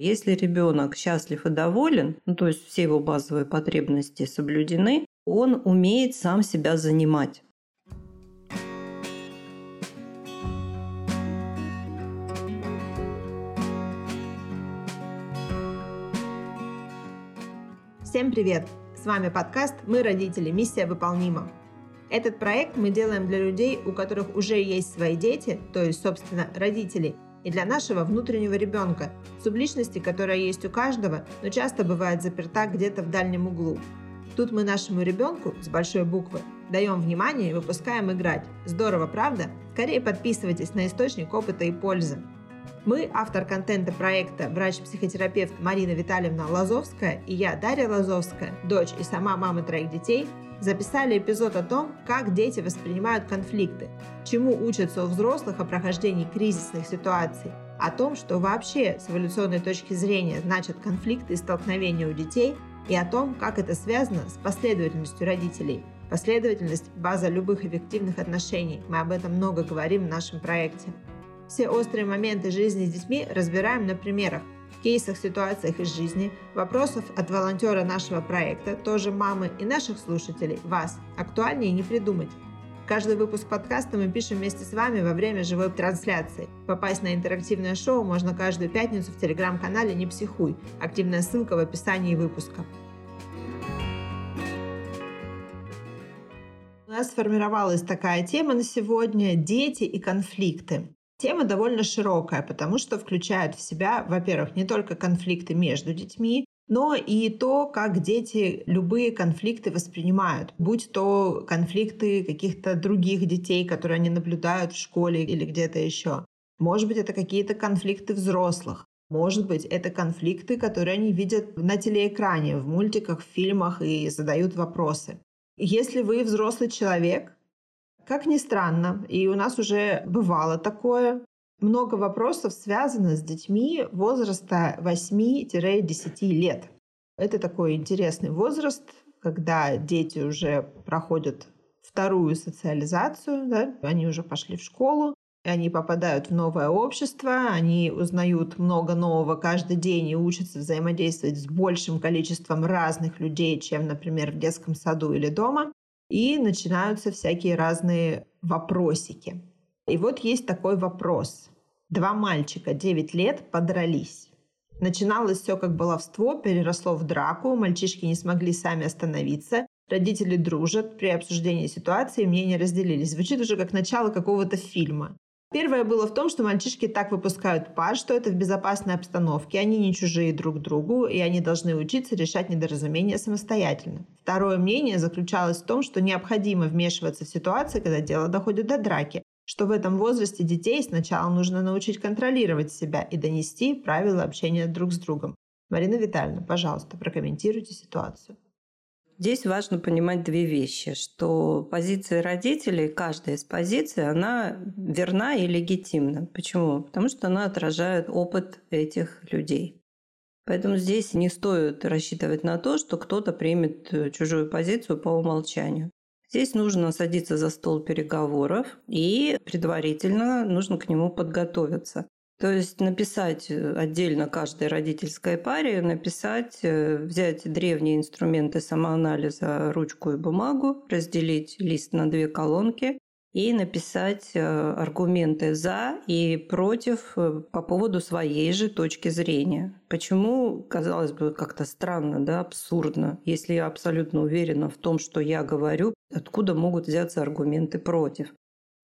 Если ребенок счастлив и доволен, ну, то есть все его базовые потребности соблюдены, он умеет сам себя занимать. Всем привет! С вами подкаст «Мы родители. Миссия выполнима». Этот проект мы делаем для людей, у которых уже есть свои дети, то есть, собственно, родители, и для нашего внутреннего ребенка, субличности, которая есть у каждого, но часто бывает заперта где-то в дальнем углу. Тут мы нашему ребенку с большой буквы даем внимание и выпускаем играть. Здорово, правда? Скорее подписывайтесь на источник опыта и пользы. Мы, автор контента проекта врач-психотерапевт Марина Витальевна Лазовская и я, Дарья Лазовская, дочь и сама мама троих детей, записали эпизод о том, как дети воспринимают конфликты, чему учатся у взрослых о прохождении кризисных ситуаций, о том, что вообще с эволюционной точки зрения значат конфликты и столкновения у детей, и о том, как это связано с последовательностью родителей. Последовательность – база любых эффективных отношений. Мы об этом много говорим в нашем проекте. Все острые моменты жизни с детьми разбираем на примерах, кейсах, ситуациях из жизни, вопросов от волонтера нашего проекта, тоже мамы и наших слушателей, вас. Актуальнее не придумать. Каждый выпуск подкаста мы пишем вместе с вами во время живой трансляции. Попасть на интерактивное шоу можно каждую пятницу в телеграм-канале «Не психуй». Активная ссылка в описании выпуска. У нас сформировалась такая тема на сегодня – дети и конфликты. Тема довольно широкая, потому что включает в себя, во-первых, не только конфликты между детьми, но и то, как дети любые конфликты воспринимают, будь то конфликты каких-то других детей, которые они наблюдают в школе или где-то еще. Может быть, это какие-то конфликты взрослых. Может быть, это конфликты, которые они видят на телеэкране, в мультиках, в фильмах и задают вопросы. Если вы взрослый человек, как ни странно, и у нас уже бывало такое, много вопросов связано с детьми возраста 8-10 лет. Это такой интересный возраст, когда дети уже проходят вторую социализацию, да? они уже пошли в школу, они попадают в новое общество, они узнают много нового каждый день и учатся взаимодействовать с большим количеством разных людей, чем, например, в детском саду или дома и начинаются всякие разные вопросики. И вот есть такой вопрос. Два мальчика 9 лет подрались. Начиналось все как баловство, переросло в драку, мальчишки не смогли сами остановиться, родители дружат, при обсуждении ситуации мнения разделились. Звучит уже как начало какого-то фильма. Первое было в том, что мальчишки так выпускают пар, что это в безопасной обстановке, они не чужие друг другу, и они должны учиться решать недоразумения самостоятельно. Второе мнение заключалось в том, что необходимо вмешиваться в ситуации, когда дело доходит до драки, что в этом возрасте детей сначала нужно научить контролировать себя и донести правила общения друг с другом. Марина Витальевна, пожалуйста, прокомментируйте ситуацию. Здесь важно понимать две вещи, что позиция родителей, каждая из позиций, она верна и легитимна. Почему? Потому что она отражает опыт этих людей. Поэтому здесь не стоит рассчитывать на то, что кто-то примет э, чужую позицию по умолчанию. Здесь нужно садиться за стол переговоров и предварительно нужно к нему подготовиться. То есть написать э, отдельно каждой родительской паре, написать, э, взять древние инструменты самоанализа, ручку и бумагу, разделить лист на две колонки и написать э, аргументы за и против по поводу своей же точки зрения. Почему, казалось бы, как-то странно, да, абсурдно, если я абсолютно уверена в том, что я говорю, откуда могут взяться аргументы против?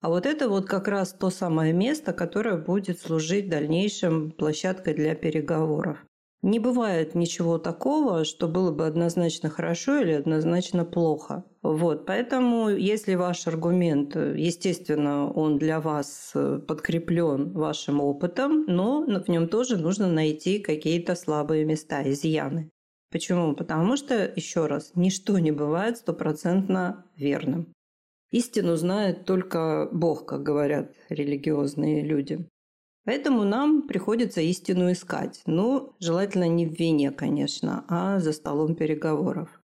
А вот это вот как раз то самое место, которое будет служить дальнейшим площадкой для переговоров. Не бывает ничего такого, что было бы однозначно хорошо или однозначно плохо. Вот, поэтому, если ваш аргумент, естественно, он для вас подкреплен вашим опытом, но в нем тоже нужно найти какие-то слабые места, изъяны. Почему? Потому что, еще раз, ничто не бывает стопроцентно верным. Истину знает только Бог, как говорят религиозные люди. Поэтому нам приходится истину искать. Ну, желательно не в вине, конечно, а за столом переговоров.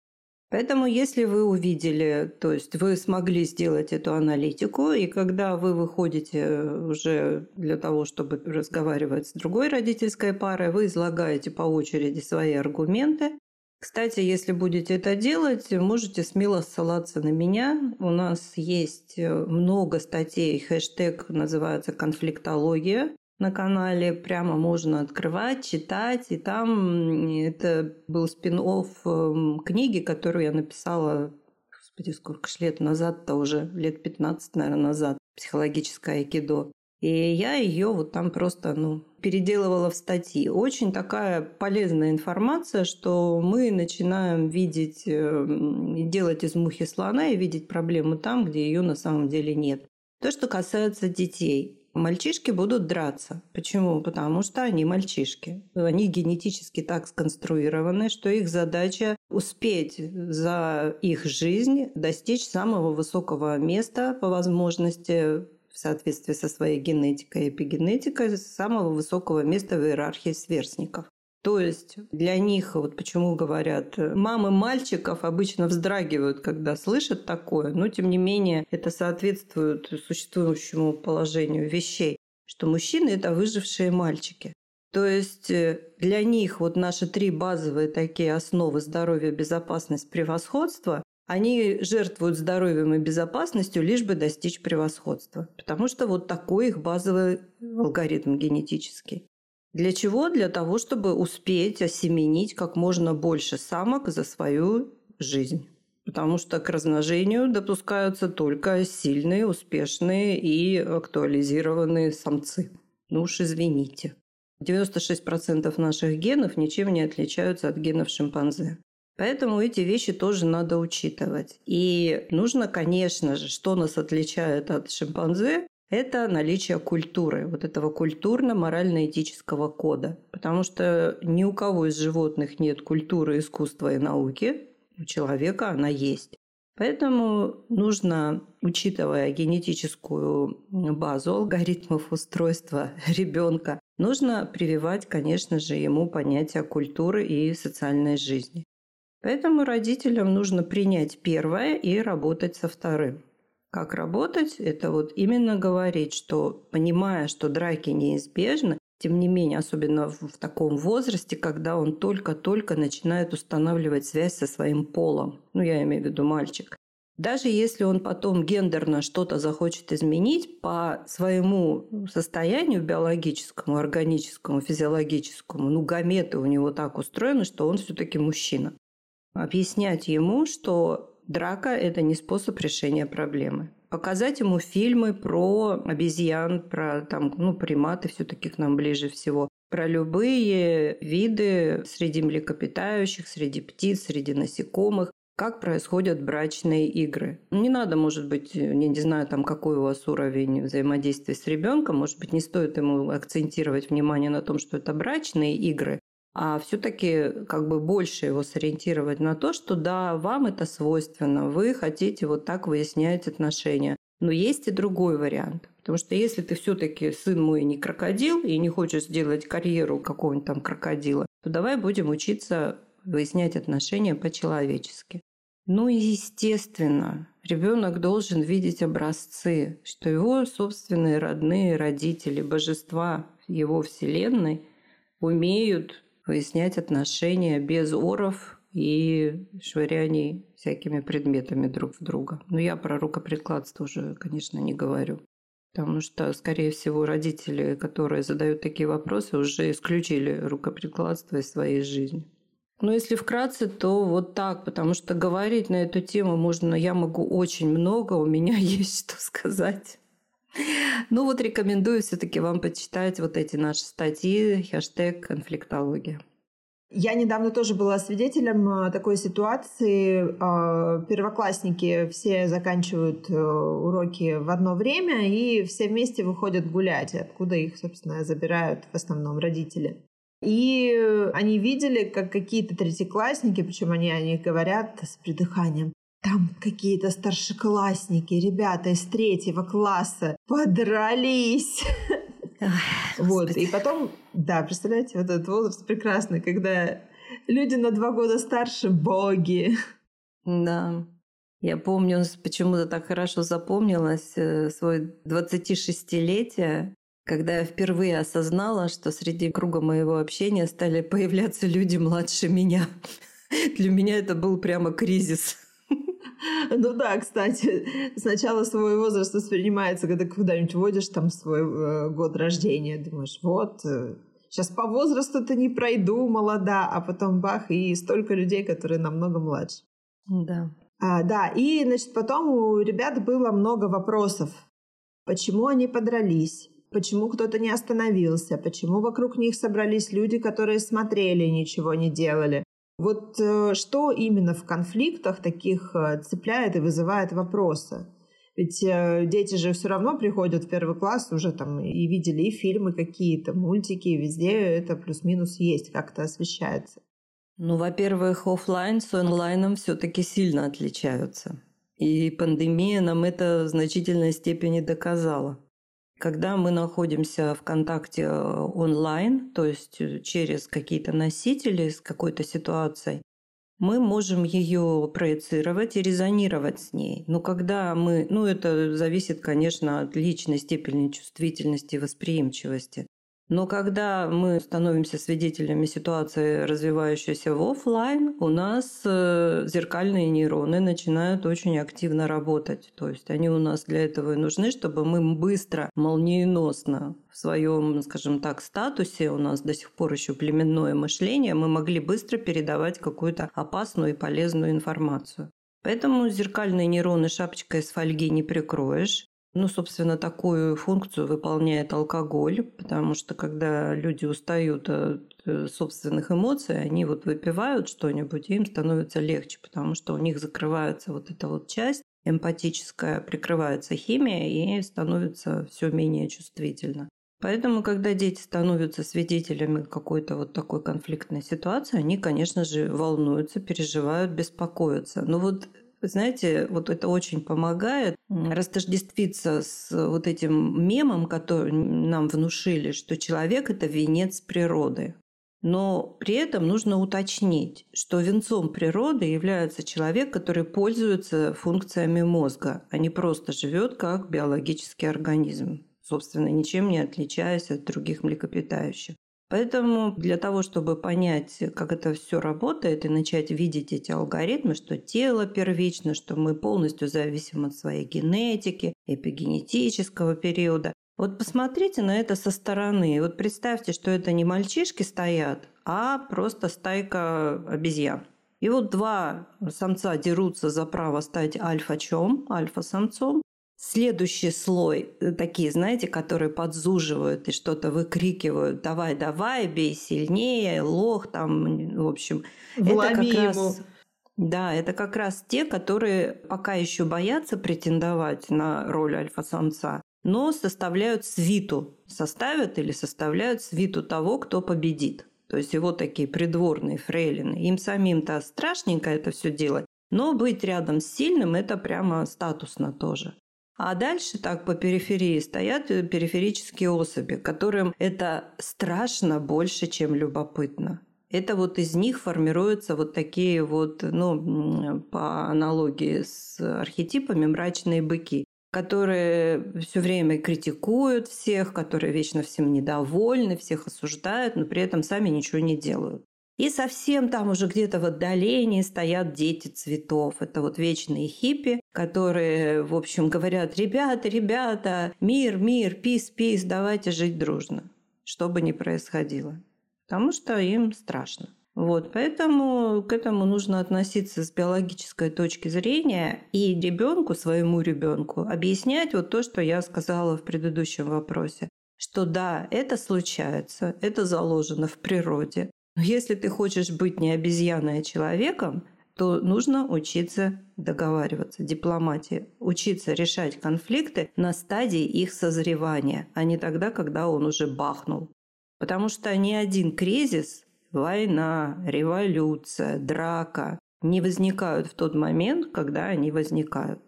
Поэтому, если вы увидели, то есть вы смогли сделать эту аналитику, и когда вы выходите уже для того, чтобы разговаривать с другой родительской парой, вы излагаете по очереди свои аргументы. Кстати, если будете это делать, можете смело ссылаться на меня. У нас есть много статей, хэштег называется «Конфликтология» на канале прямо можно открывать, читать. И там это был спин эм, книги, которую я написала, господи, сколько ж лет назад-то уже, лет 15, наверное, назад, психологическое айкидо. И я ее вот там просто, ну, переделывала в статьи. Очень такая полезная информация, что мы начинаем видеть, эм, делать из мухи слона и видеть проблему там, где ее на самом деле нет. То, что касается детей. Мальчишки будут драться. Почему? Потому что они мальчишки. Они генетически так сконструированы, что их задача успеть за их жизнь достичь самого высокого места по возможности в соответствии со своей генетикой и эпигенетикой самого высокого места в иерархии сверстников. То есть для них, вот почему говорят, мамы мальчиков обычно вздрагивают, когда слышат такое, но тем не менее это соответствует существующему положению вещей, что мужчины – это выжившие мальчики. То есть э, для них вот наши три базовые такие основы здоровья, безопасность, превосходство, они жертвуют здоровьем и безопасностью, лишь бы достичь превосходства. Потому что вот такой их базовый алгоритм генетический. Для чего? Для того, чтобы успеть осеменить как можно больше самок за свою жизнь. Потому что к размножению допускаются только сильные, успешные и актуализированные самцы. Ну уж извините. 96% наших генов ничем не отличаются от генов шимпанзе. Поэтому эти вещи тоже надо учитывать. И нужно, конечно же, что нас отличает от шимпанзе, это наличие культуры, вот этого культурно-морально-этического кода. Потому что ни у кого из животных нет культуры, искусства и науки, у человека она есть. Поэтому нужно, учитывая генетическую базу алгоритмов устройства ребенка, нужно прививать, конечно же, ему понятие культуры и социальной жизни. Поэтому родителям нужно принять первое и работать со вторым. Как работать? Это вот именно говорить, что понимая, что драки неизбежны, тем не менее, особенно в, таком возрасте, когда он только-только начинает устанавливать связь со своим полом, ну я имею в виду мальчик, даже если он потом гендерно что-то захочет изменить по своему состоянию биологическому, органическому, физиологическому, ну гаметы у него так устроены, что он все-таки мужчина. Объяснять ему, что Драка – это не способ решения проблемы. Показать ему фильмы про обезьян, про там, ну, приматы все-таки к нам ближе всего. Про любые виды среди млекопитающих, среди птиц, среди насекомых как происходят брачные игры. Не надо, может быть, я не знаю, там, какой у вас уровень взаимодействия с ребенком, может быть, не стоит ему акцентировать внимание на том, что это брачные игры, а все-таки как бы больше его сориентировать на то, что да, вам это свойственно, вы хотите вот так выяснять отношения. Но есть и другой вариант. Потому что если ты все-таки сын мой не крокодил и не хочешь сделать карьеру какого-нибудь там крокодила, то давай будем учиться выяснять отношения по-человечески. Ну и естественно, ребенок должен видеть образцы, что его собственные родные родители, божества его вселенной умеют выяснять отношения без оров и швыряний всякими предметами друг в друга. Но я про рукоприкладство уже, конечно, не говорю. Потому что, скорее всего, родители, которые задают такие вопросы, уже исключили рукоприкладство из своей жизни. Но если вкратце, то вот так, потому что говорить на эту тему можно, я могу очень много, у меня есть что сказать. Ну вот рекомендую все-таки вам почитать вот эти наши статьи, хэштег конфликтология. Я недавно тоже была свидетелем э, такой ситуации. Э, первоклассники все заканчивают э, уроки в одно время и все вместе выходят гулять, откуда их, собственно, забирают в основном родители. И они видели, как какие-то третьеклассники, причем они о них говорят с придыханием, там какие-то старшеклассники, ребята из третьего класса подрались. Ой, вот, и потом, да, представляете, вот этот возраст прекрасный, когда люди на два года старше – боги. Да. Я помню, почему-то так хорошо запомнилось э, свое 26-летие, когда я впервые осознала, что среди круга моего общения стали появляться люди младше меня. Для меня это был прямо кризис. Ну да, кстати, сначала свой возраст воспринимается, когда куда-нибудь вводишь там свой э, год рождения, думаешь, вот, э, сейчас по возрасту-то не пройду, молода, а потом бах, и столько людей, которые намного младше. Да. А, да, и, значит, потом у ребят было много вопросов. Почему они подрались? Почему кто-то не остановился? Почему вокруг них собрались люди, которые смотрели и ничего не делали? Вот э, что именно в конфликтах таких э, цепляет и вызывает вопросы? Ведь э, дети же все равно приходят в первый класс уже там и видели и фильмы какие-то, мультики, везде это плюс-минус есть, как-то освещается. Ну, во-первых, офлайн с онлайном все-таки сильно отличаются. И пандемия нам это в значительной степени доказала. Когда мы находимся в контакте э, онлайн, то есть э, через какие-то носители с какой-то ситуацией, мы можем ее проецировать и резонировать с ней. Но когда мы, ну это зависит, конечно, от личной степени чувствительности и восприимчивости. Но когда мы становимся свидетелями ситуации, развивающейся в офлайн, у нас э, зеркальные нейроны начинают очень активно работать. То есть они у нас для этого и нужны, чтобы мы быстро, молниеносно в своем, скажем так, статусе, у нас до сих пор еще племенное мышление, мы могли быстро передавать какую-то опасную и полезную информацию. Поэтому зеркальные нейроны шапочкой из фольги не прикроешь. Ну, собственно, такую функцию выполняет алкоголь, потому что когда люди устают от э, собственных эмоций, они вот выпивают что-нибудь, и им становится легче, потому что у них закрывается вот эта вот часть эмпатическая, прикрывается химия и становится все менее чувствительно. Поэтому, когда дети становятся свидетелями какой-то вот такой конфликтной ситуации, они, конечно же, волнуются, переживают, беспокоятся. Но вот знаете, вот это очень помогает растождествиться с вот этим мемом, который нам внушили, что человек – это венец природы. Но при этом нужно уточнить, что венцом природы является человек, который пользуется функциями мозга, а не просто живет как биологический организм, собственно, ничем не отличаясь от других млекопитающих. Поэтому для того, чтобы понять, как это все работает и начать видеть эти алгоритмы, что тело первично, что мы полностью зависим от своей генетики, эпигенетического периода, вот посмотрите на это со стороны. Вот представьте, что это не мальчишки стоят, а просто стайка обезьян. И вот два самца дерутся за право стать альфа-чем, альфа-самцом, Следующий слой, э, такие, знаете, которые подзуживают и что-то выкрикивают. Давай, давай, бей сильнее, лох там, в общем. Вломи это как ему. раз... Да, это как раз те, которые пока еще боятся претендовать на роль альфа-самца, но составляют свиту, составят или составляют свиту того, кто победит. То есть его такие придворные фрейлины. Им самим-то страшненько это все делать, но быть рядом с сильным – это прямо статусно тоже. А дальше так по периферии стоят периферические особи, которым это страшно больше, чем любопытно. Это вот из них формируются вот такие вот, ну, по аналогии с архетипами, мрачные быки, которые все время критикуют всех, которые вечно всем недовольны, всех осуждают, но при этом сами ничего не делают. И совсем там уже где-то в отдалении стоят дети цветов. Это вот вечные хиппи, которые, в общем, говорят, ребята, ребята, мир, мир, пис, пис, давайте жить дружно, что бы ни происходило. Потому что им страшно. Вот, поэтому к этому нужно относиться с биологической точки зрения и ребенку, своему ребенку, объяснять вот то, что я сказала в предыдущем вопросе, что да, это случается, это заложено в природе, но если ты хочешь быть не обезьяной, а человеком, то нужно учиться договариваться, дипломатии, учиться решать конфликты на стадии их созревания, а не тогда, когда он уже бахнул. Потому что ни один кризис, война, революция, драка не возникают в тот момент, когда они возникают.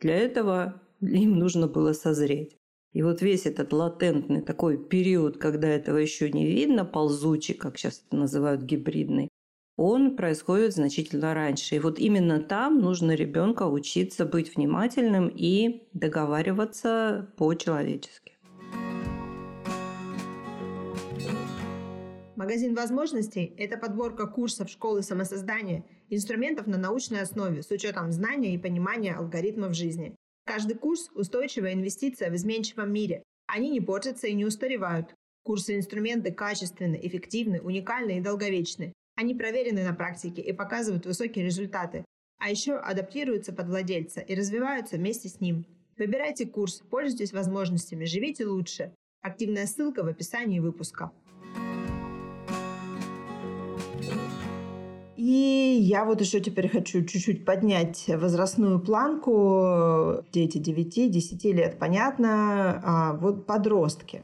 Для этого им нужно было созреть. И вот весь этот латентный такой период, когда этого еще не видно, ползучий, как сейчас это называют, гибридный, он происходит значительно раньше. И вот именно там нужно ребенка учиться быть внимательным и договариваться по-человечески. Магазин возможностей – это подборка курсов школы самосоздания, инструментов на научной основе с учетом знания и понимания алгоритмов жизни. Каждый курс – устойчивая инвестиция в изменчивом мире. Они не портятся и не устаревают. Курсы и инструменты качественны, эффективны, уникальны и долговечны. Они проверены на практике и показывают высокие результаты. А еще адаптируются под владельца и развиваются вместе с ним. Выбирайте курс, пользуйтесь возможностями, живите лучше. Активная ссылка в описании выпуска. И я вот еще теперь хочу чуть-чуть поднять возрастную планку. Дети 9-10 лет, понятно. А вот подростки.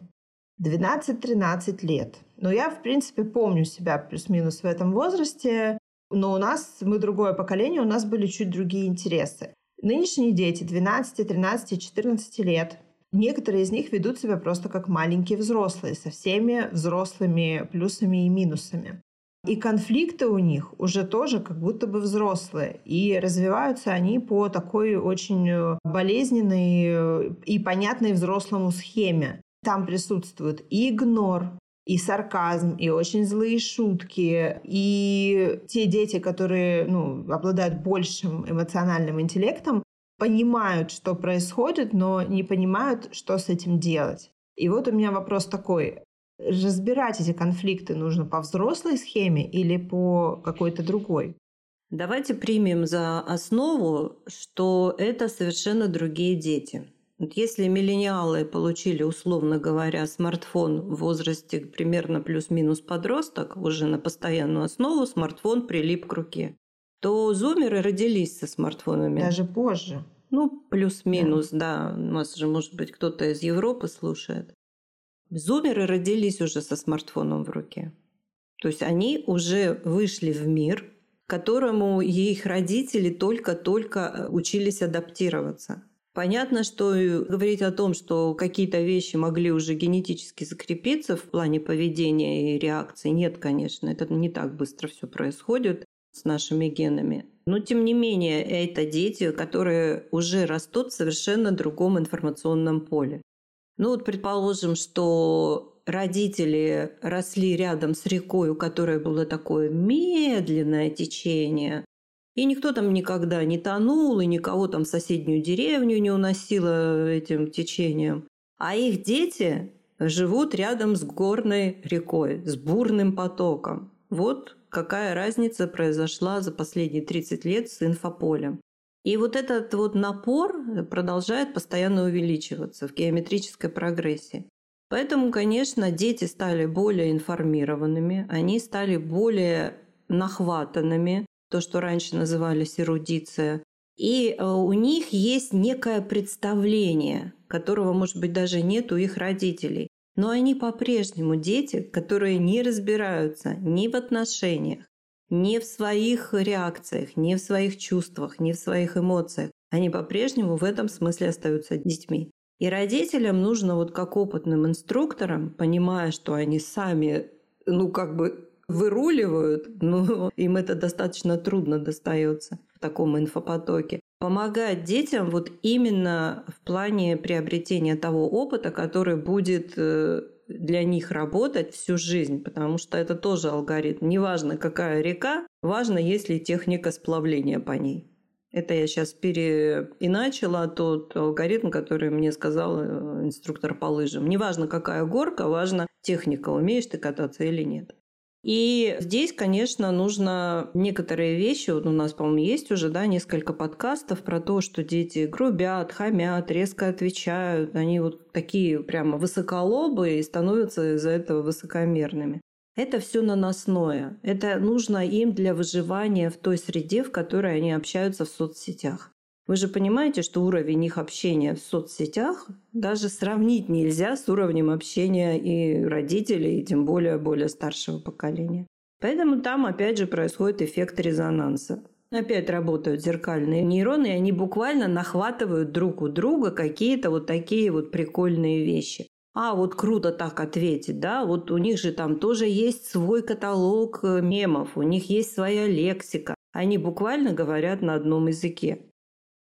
12-13 лет. Но я, в принципе, помню себя плюс-минус в этом возрасте, но у нас, мы другое поколение, у нас были чуть другие интересы. Нынешние дети 12, 13, 14 лет, некоторые из них ведут себя просто как маленькие взрослые, со всеми взрослыми плюсами и минусами. И конфликты у них уже тоже как будто бы взрослые. И развиваются они по такой очень болезненной и понятной взрослому схеме. Там присутствует и игнор, и сарказм, и очень злые шутки, и те дети, которые ну, обладают большим эмоциональным интеллектом, понимают, что происходит, но не понимают, что с этим делать. И вот у меня вопрос такой. Разбирать эти конфликты нужно по взрослой схеме или по какой-то другой? Давайте примем за основу, что это совершенно другие дети. Вот если миллениалы получили, условно говоря, смартфон в возрасте примерно плюс-минус подросток, уже на постоянную основу смартфон прилип к руке, то зумеры родились со смартфонами. Даже позже. Ну, плюс-минус, да. да. У нас же, может быть, кто-то из Европы слушает. Зумеры родились уже со смартфоном в руке. То есть они уже вышли в мир, которому их родители только-только э, учились адаптироваться. Понятно, что говорить о том, что какие-то вещи могли уже генетически закрепиться в плане поведения и реакции, нет, конечно, это не так быстро все происходит с нашими генами. Но, тем не менее, это дети, которые уже растут в совершенно другом информационном поле. Ну вот предположим, что родители росли рядом с рекой, у которой было такое медленное течение, и никто там никогда не тонул, и никого там в соседнюю деревню не уносило этим течением. А их дети живут рядом с горной рекой, с бурным потоком. Вот какая разница произошла за последние 30 лет с инфополем. И вот этот вот напор продолжает постоянно увеличиваться в геометрической прогрессии. Поэтому, конечно, дети стали более информированными, они стали более нахватанными, то, что раньше назывались эрудиция. И э, у них есть некое представление, которого, может быть, даже нет у их родителей. Но они по-прежнему дети, которые не разбираются ни в отношениях, ни в своих реакциях, ни в своих чувствах, ни в своих эмоциях. Они по-прежнему в этом смысле остаются детьми. И родителям нужно вот как опытным инструкторам, понимая, что они сами, ну как бы выруливают, но им это достаточно трудно достается в таком инфопотоке. Помогать детям вот именно в плане приобретения того опыта, который будет э, для них работать всю жизнь, потому что это тоже алгоритм. Неважно, какая река, важно, есть ли техника сплавления по ней. Это я сейчас переиначила тот алгоритм, который мне сказал э, инструктор по лыжам. Неважно, какая горка, важно техника, умеешь ты кататься или нет. И здесь, конечно, нужно некоторые вещи, вот у нас, по-моему, есть уже, да, несколько подкастов про то, что дети грубят, хамят, резко отвечают, они вот такие прямо высоколобые и становятся из-за этого высокомерными. Это все наносное. Это нужно им для выживания в той среде, в которой они общаются в соцсетях. Вы же понимаете, что уровень их общения в соцсетях даже сравнить нельзя с уровнем общения и родителей, и тем более более старшего поколения. Поэтому там опять же происходит эффект резонанса. Опять работают зеркальные нейроны, и они буквально нахватывают друг у друга какие-то вот такие вот прикольные вещи. а, вот круто так ответить, да, вот у них же там тоже есть свой каталог э, мемов, у них есть своя лексика. Они буквально говорят на одном языке.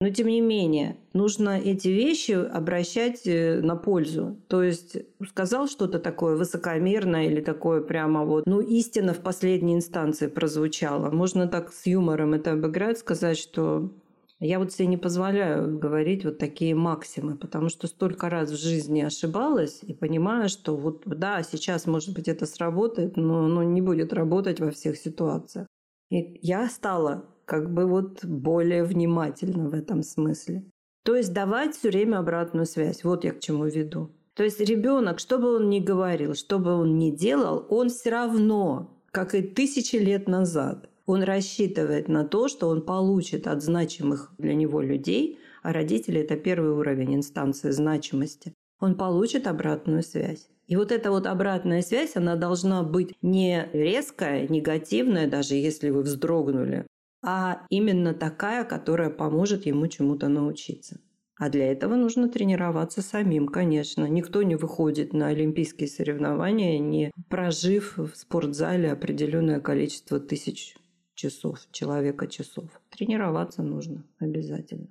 Но тем не менее, нужно эти вещи обращать э, на пользу. То есть сказал что-то такое высокомерное или такое прямо вот, ну, истина в последней инстанции прозвучала. Можно так с юмором это обыграть, сказать, что я вот себе не позволяю говорить вот такие максимы, потому что столько раз в жизни ошибалась и понимаю, что вот да, сейчас, может быть, это сработает, но, но не будет работать во всех ситуациях. И я стала как бы вот более внимательна в этом смысле. То есть давать все время обратную связь. Вот я к чему веду. То есть ребенок, что бы он ни говорил, что бы он ни делал, он все равно, как и тысячи лет назад, он рассчитывает на то, что он получит от значимых для него людей, а родители – это первый уровень инстанции значимости, он получит обратную связь. И вот эта вот обратная связь, она должна быть не резкая, негативная, даже если вы вздрогнули, а именно такая, которая поможет ему чему-то научиться. А для этого нужно тренироваться самим, конечно. Никто не выходит на олимпийские соревнования, не прожив в спортзале определенное количество тысяч часов, человека часов. Тренироваться нужно обязательно.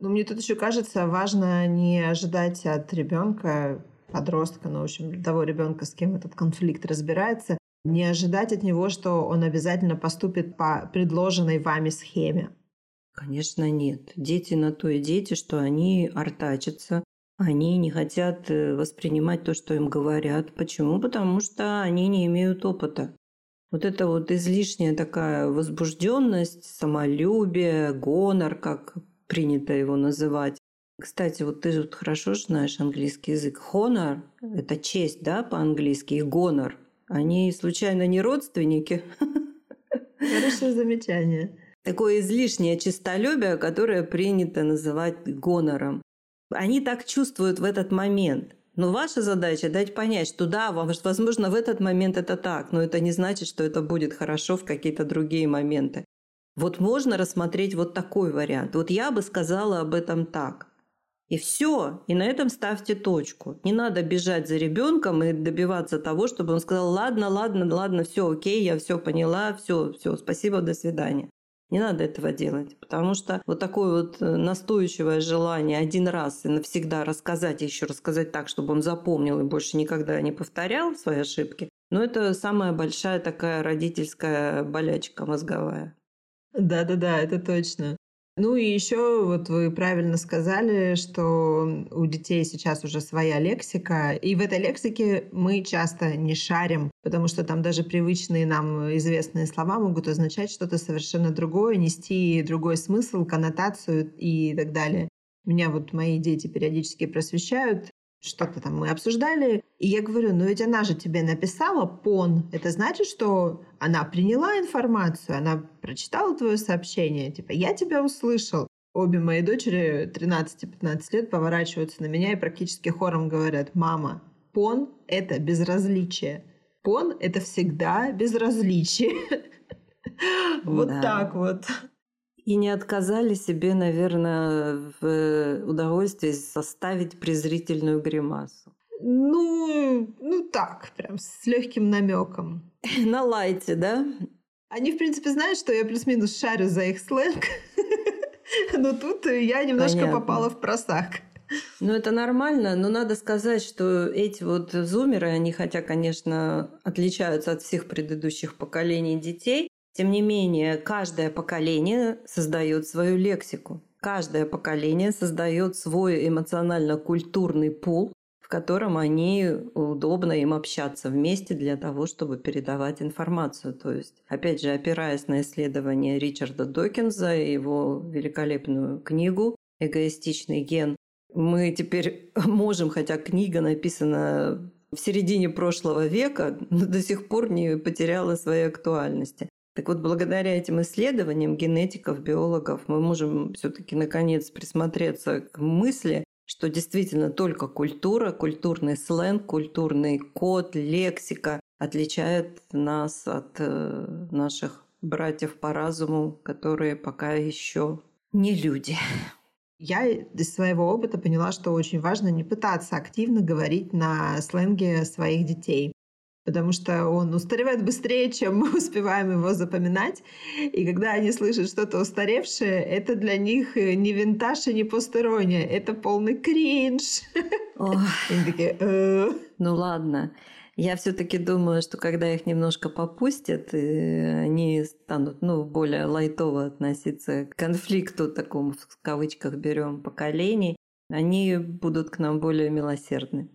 Ну, мне тут еще кажется, важно не ожидать от ребенка, подростка, ну, в общем, того ребенка, с кем этот конфликт разбирается, не ожидать от него, что он обязательно поступит по предложенной вами схеме. Конечно, нет. Дети на то и дети, что они артачатся, они не хотят э, воспринимать то, что им говорят. Почему? Потому что они не имеют опыта. Вот это вот излишняя такая возбужденность, самолюбие, гонор, как принято его называть. Кстати, вот ты тут хорошо знаешь английский язык. Honor – это честь, да, по-английски, и гонор. Они случайно не родственники? Хорошее замечание. Такое излишнее честолюбие, которое принято называть гонором. Они так чувствуют в этот момент – но ваша задача дать понять, что да, возможно, в этот момент это так, но это не значит, что это будет хорошо в какие-то другие моменты. Вот можно рассмотреть вот такой вариант. Вот я бы сказала об этом так. И все, и на этом ставьте точку. Не надо бежать за ребенком и добиваться того, чтобы он сказал, ладно, ладно, ладно, все, окей, я все поняла, все, все, спасибо, до свидания. Не надо этого делать, потому что вот такое вот э, настойчивое желание один раз и навсегда рассказать, еще рассказать так, чтобы он запомнил и больше никогда не повторял свои ошибки, но это самая большая такая родительская болячка мозговая. Да-да-да, это точно. Ну и еще вот вы правильно сказали, что у детей сейчас уже своя лексика, и в этой лексике мы часто не шарим, потому что там даже привычные нам известные слова могут означать что-то совершенно другое, нести другой смысл, коннотацию и так далее. Меня вот мои дети периодически просвещают, что-то там мы обсуждали, и я говорю, ну ведь она же тебе написала пон, это значит, что она приняла информацию, она прочитала твое сообщение, типа, я тебя услышал. Обе мои дочери 13-15 лет поворачиваются на меня и практически хором говорят, мама, пон — это безразличие. Пон — это всегда безразличие. Вот так вот. И не отказали себе, наверное, в удовольствии составить презрительную гримасу. Ну, ну так, прям с легким намеком. На лайте, да? Они, в принципе, знают, что я плюс-минус шарю за их сленг. Но тут я немножко Понятно. попала в просак. Ну, это нормально, но надо сказать, что эти вот зумеры, они хотя, конечно, отличаются от всех предыдущих поколений детей, тем не менее, каждое поколение создает свою лексику. Каждое поколение создает свой эмоционально-культурный пул, в котором они удобно им общаться вместе для того, чтобы передавать информацию. То есть, опять же, опираясь на исследования Ричарда Докинза и его великолепную книгу «Эгоистичный ген», мы теперь можем, хотя книга написана в середине прошлого века, но до сих пор не потеряла своей актуальности. Так вот, благодаря этим исследованиям генетиков, биологов, мы можем все-таки наконец присмотреться к мысли, что действительно только культура, культурный сленг, культурный код, лексика отличает нас от э, наших братьев по разуму, которые пока еще не люди. Я из своего опыта поняла, что очень важно не пытаться активно говорить на сленге своих детей потому что он устаревает быстрее, чем мы успеваем его запоминать. И когда они слышат что-то устаревшее, это для них не винтаж и не постерония, это полный кринж. Они такие... «Э». Ну ладно. Я все-таки думаю, что когда их немножко попустят, они станут ну, более лайтово относиться к конфликту, такому в кавычках берем, поколений, они будут к нам более милосердны.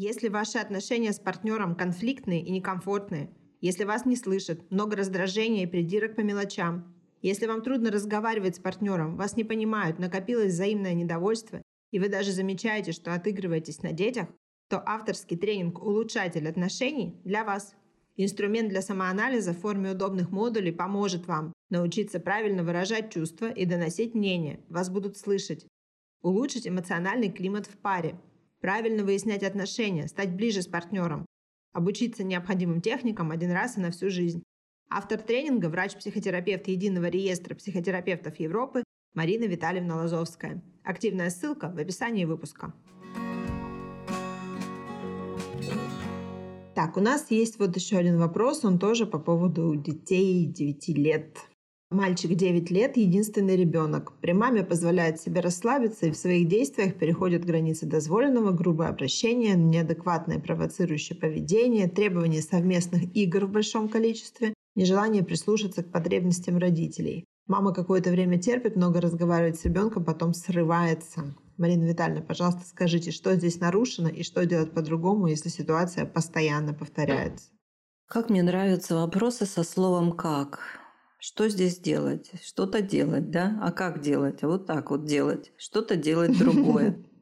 Если ваши отношения с партнером конфликтные и некомфортные, если вас не слышат, много раздражения и придирок по мелочам, если вам трудно разговаривать с партнером, вас не понимают, накопилось взаимное недовольство, и вы даже замечаете, что отыгрываетесь на детях, то авторский тренинг «Улучшатель отношений» для вас. Инструмент для самоанализа в форме удобных модулей поможет вам научиться правильно выражать чувства и доносить мнение. Вас будут слышать. Улучшить эмоциональный климат в паре правильно выяснять отношения, стать ближе с партнером, обучиться необходимым техникам один раз и на всю жизнь. Автор тренинга – врач-психотерапевт Единого реестра психотерапевтов Европы Марина Витальевна Лазовская. Активная ссылка в описании выпуска. Так, у нас есть вот еще один вопрос, он тоже по поводу детей 9 лет. Мальчик 9 лет, единственный ребенок. При маме позволяет себе расслабиться и в своих действиях переходит границы дозволенного, грубое обращение, неадекватное провоцирующее поведение, требования совместных игр в большом количестве, нежелание прислушаться к потребностям родителей. Мама какое-то время терпит, много разговаривает с ребенком, потом срывается. Марина Витальевна, пожалуйста, скажите, что здесь нарушено и что делать по-другому, если ситуация постоянно повторяется? Как мне нравятся вопросы со словом «как». Что здесь делать? Что-то делать, да? А как делать? А вот так вот делать. Что-то делать другое.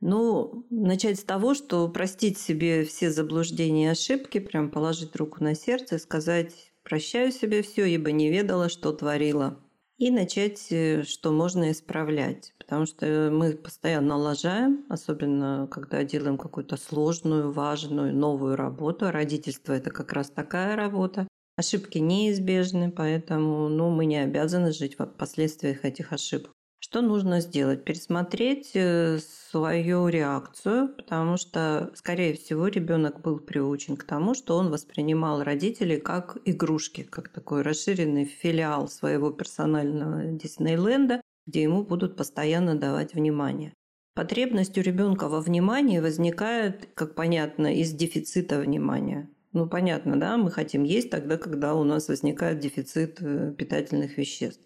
Ну, начать с того, что простить себе все заблуждения и ошибки, прям положить руку на сердце и сказать «прощаю себе все, ибо не ведала, что творила». И начать, э, что можно исправлять. Потому что мы постоянно лажаем, особенно когда делаем какую-то сложную, важную, новую работу. Родительство – это как раз такая работа. Ошибки неизбежны, поэтому ну, мы не обязаны жить в последствиях этих ошибок. Что нужно сделать? Пересмотреть э, свою реакцию, потому что, скорее всего, ребенок был приучен к тому, что он воспринимал родителей как игрушки, как такой расширенный филиал своего персонального Диснейленда, где ему будут постоянно давать внимание. Потребность у ребенка во внимании возникает, как понятно, из дефицита внимания. Ну, понятно, да, мы хотим есть тогда, когда у нас возникает дефицит э, питательных веществ.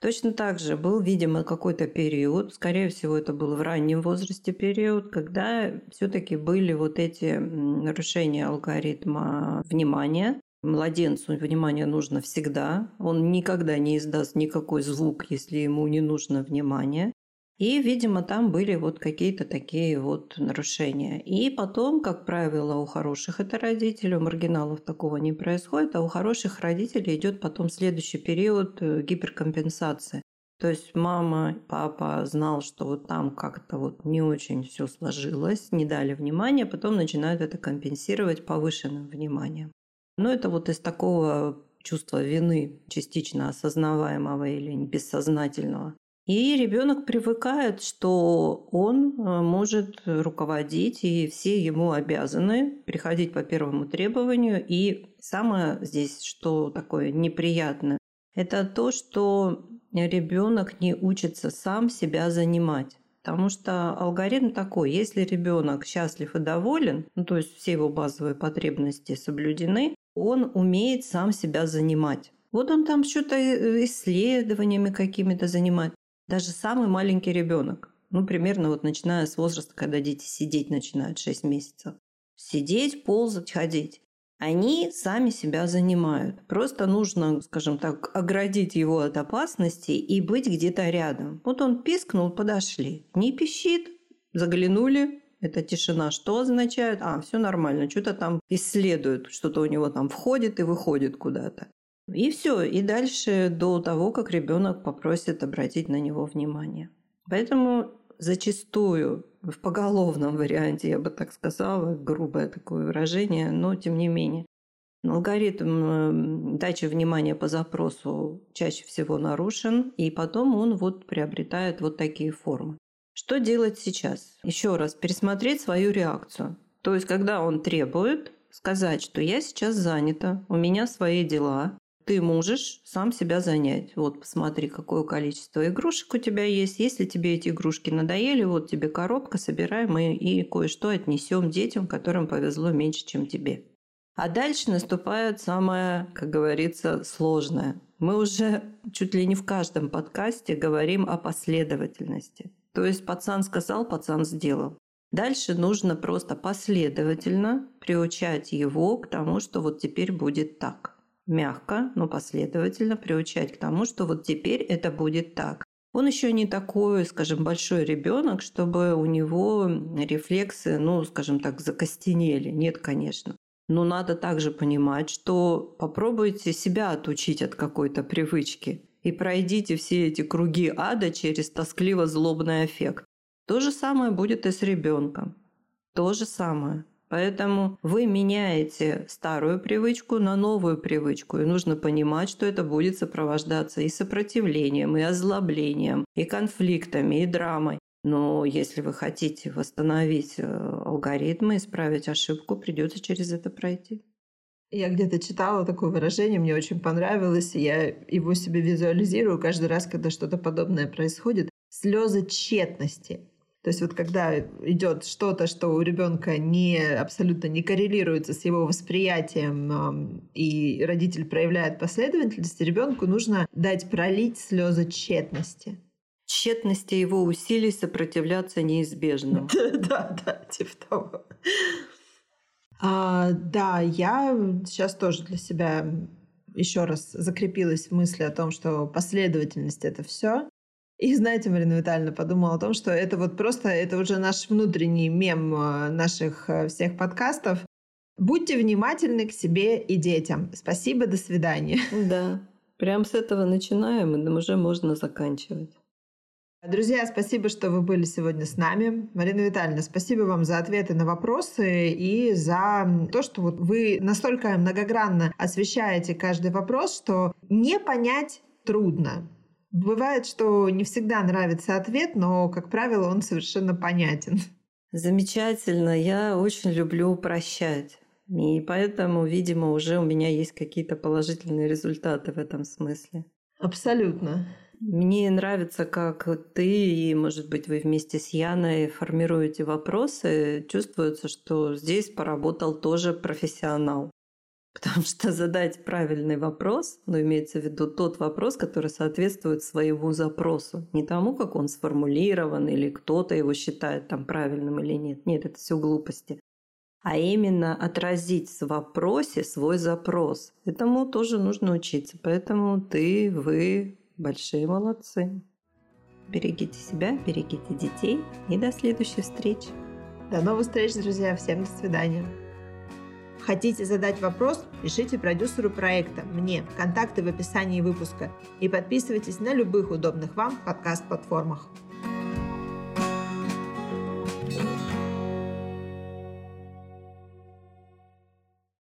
Точно так же был, видимо, какой-то период, скорее всего, это был в раннем возрасте период, когда все-таки были вот эти нарушения алгоритма внимания. Младенцу внимание нужно всегда. Он никогда не издаст никакой звук, если ему не нужно внимание. И, видимо, там были вот какие-то такие вот нарушения. И потом, как правило, у хороших это родителей, у маргиналов такого не происходит, а у хороших родителей идет потом следующий период э, гиперкомпенсации. То есть мама, папа знал, что вот там как-то вот не очень все сложилось, не дали внимания, потом начинают это компенсировать повышенным вниманием. Но это вот из такого чувства вины, частично осознаваемого или бессознательного. И ребенок привыкает, что он э, может руководить, и все ему обязаны приходить по первому требованию. И самое здесь, что такое неприятное, это то, что ребенок не учится сам себя занимать. Потому что алгоритм такой, если ребенок счастлив и доволен, ну, то есть все его базовые потребности соблюдены, он умеет сам себя занимать. Вот он там что-то э, исследованиями какими-то занимает. Даже самый маленький ребенок, ну, примерно вот начиная с возраста, когда дети сидеть начинают 6 месяцев. Сидеть, ползать, ходить. Они сами себя занимают. Просто нужно, скажем так, оградить его от опасности и быть где-то рядом. Вот он пискнул, подошли. Не пищит, заглянули, это тишина что означает? А, все нормально, что-то там исследуют, что-то у него там входит и выходит куда-то. И все, и дальше до того, как ребенок попросит обратить на него внимание. Поэтому зачастую в поголовном варианте, я бы так сказала, грубое такое выражение, но тем не менее, Алгоритм дачи внимания по запросу чаще всего нарушен, и потом он вот приобретает вот такие формы. Что делать сейчас? Еще раз, пересмотреть свою реакцию. То есть, когда он требует, сказать, что я сейчас занята, у меня свои дела, ты можешь сам себя занять. Вот посмотри, какое количество игрушек у тебя есть. Если тебе эти игрушки надоели, вот тебе коробка, собираем мы и кое-что отнесем детям, которым повезло меньше, чем тебе. А дальше наступает самое, как говорится, сложное. Мы уже чуть ли не в каждом подкасте говорим о последовательности. То есть пацан сказал, пацан сделал. Дальше нужно просто последовательно приучать его к тому, что вот теперь будет так. Мягко, но последовательно приучать к тому, что вот теперь это будет так. Он еще не такой, скажем, большой ребенок, чтобы у него рефлексы, ну, скажем так, закостенели. Нет, конечно. Но надо также понимать, что попробуйте себя отучить от какой-то привычки и пройдите все эти круги ада через тоскливо-злобный эффект. То же самое будет и с ребенком. То же самое. Поэтому вы меняете старую привычку на новую привычку. И нужно понимать, что это будет сопровождаться и сопротивлением, и озлоблением, и конфликтами, и драмой. Но если вы хотите восстановить э, алгоритмы, исправить ошибку, придется через это пройти. Я где-то читала такое выражение, мне очень понравилось, я его себе визуализирую каждый раз, когда что-то подобное происходит. Слезы тщетности. То есть вот когда идет что-то, что у ребенка не абсолютно не коррелируется с его восприятием, и родитель проявляет последовательность, ребенку нужно дать пролить слезы тщетности тщетности его усилий сопротивляться неизбежно. Да, да, типа того. А, да, я сейчас тоже для себя еще раз закрепилась в мысли о том, что последовательность это все. И знаете, Марина Витальевна подумала о том, что это вот просто, это уже наш внутренний мем э, наших э, всех подкастов. Будьте внимательны к себе и детям. Спасибо, до свидания. Да, прям с этого начинаем, и уже можно заканчивать. Друзья, спасибо, что вы были сегодня с нами. Марина Витальевна, спасибо вам за ответы на вопросы и за то, что вот вы настолько многогранно освещаете каждый вопрос, что не понять трудно. Бывает, что не всегда нравится ответ, но, как правило, он совершенно понятен. Замечательно. Я очень люблю прощать. И поэтому, видимо, уже у меня есть какие-то положительные результаты в этом смысле. Абсолютно. Мне нравится, как ты и, может быть, вы вместе с Яной формируете вопросы. Чувствуется, что здесь поработал тоже профессионал. Потому что задать правильный вопрос, ну, имеется в виду тот вопрос, который соответствует своему запросу. Не тому, как он сформулирован, или кто-то его считает там правильным или нет. Нет, это все глупости. А именно отразить в вопросе свой запрос. Этому тоже нужно учиться. Поэтому ты, вы Большие молодцы. Берегите себя, берегите детей и до следующей встречи. До новых встреч, друзья. Всем до свидания. Хотите задать вопрос? Пишите продюсеру проекта, мне, контакты в описании выпуска и подписывайтесь на любых удобных вам подкаст-платформах.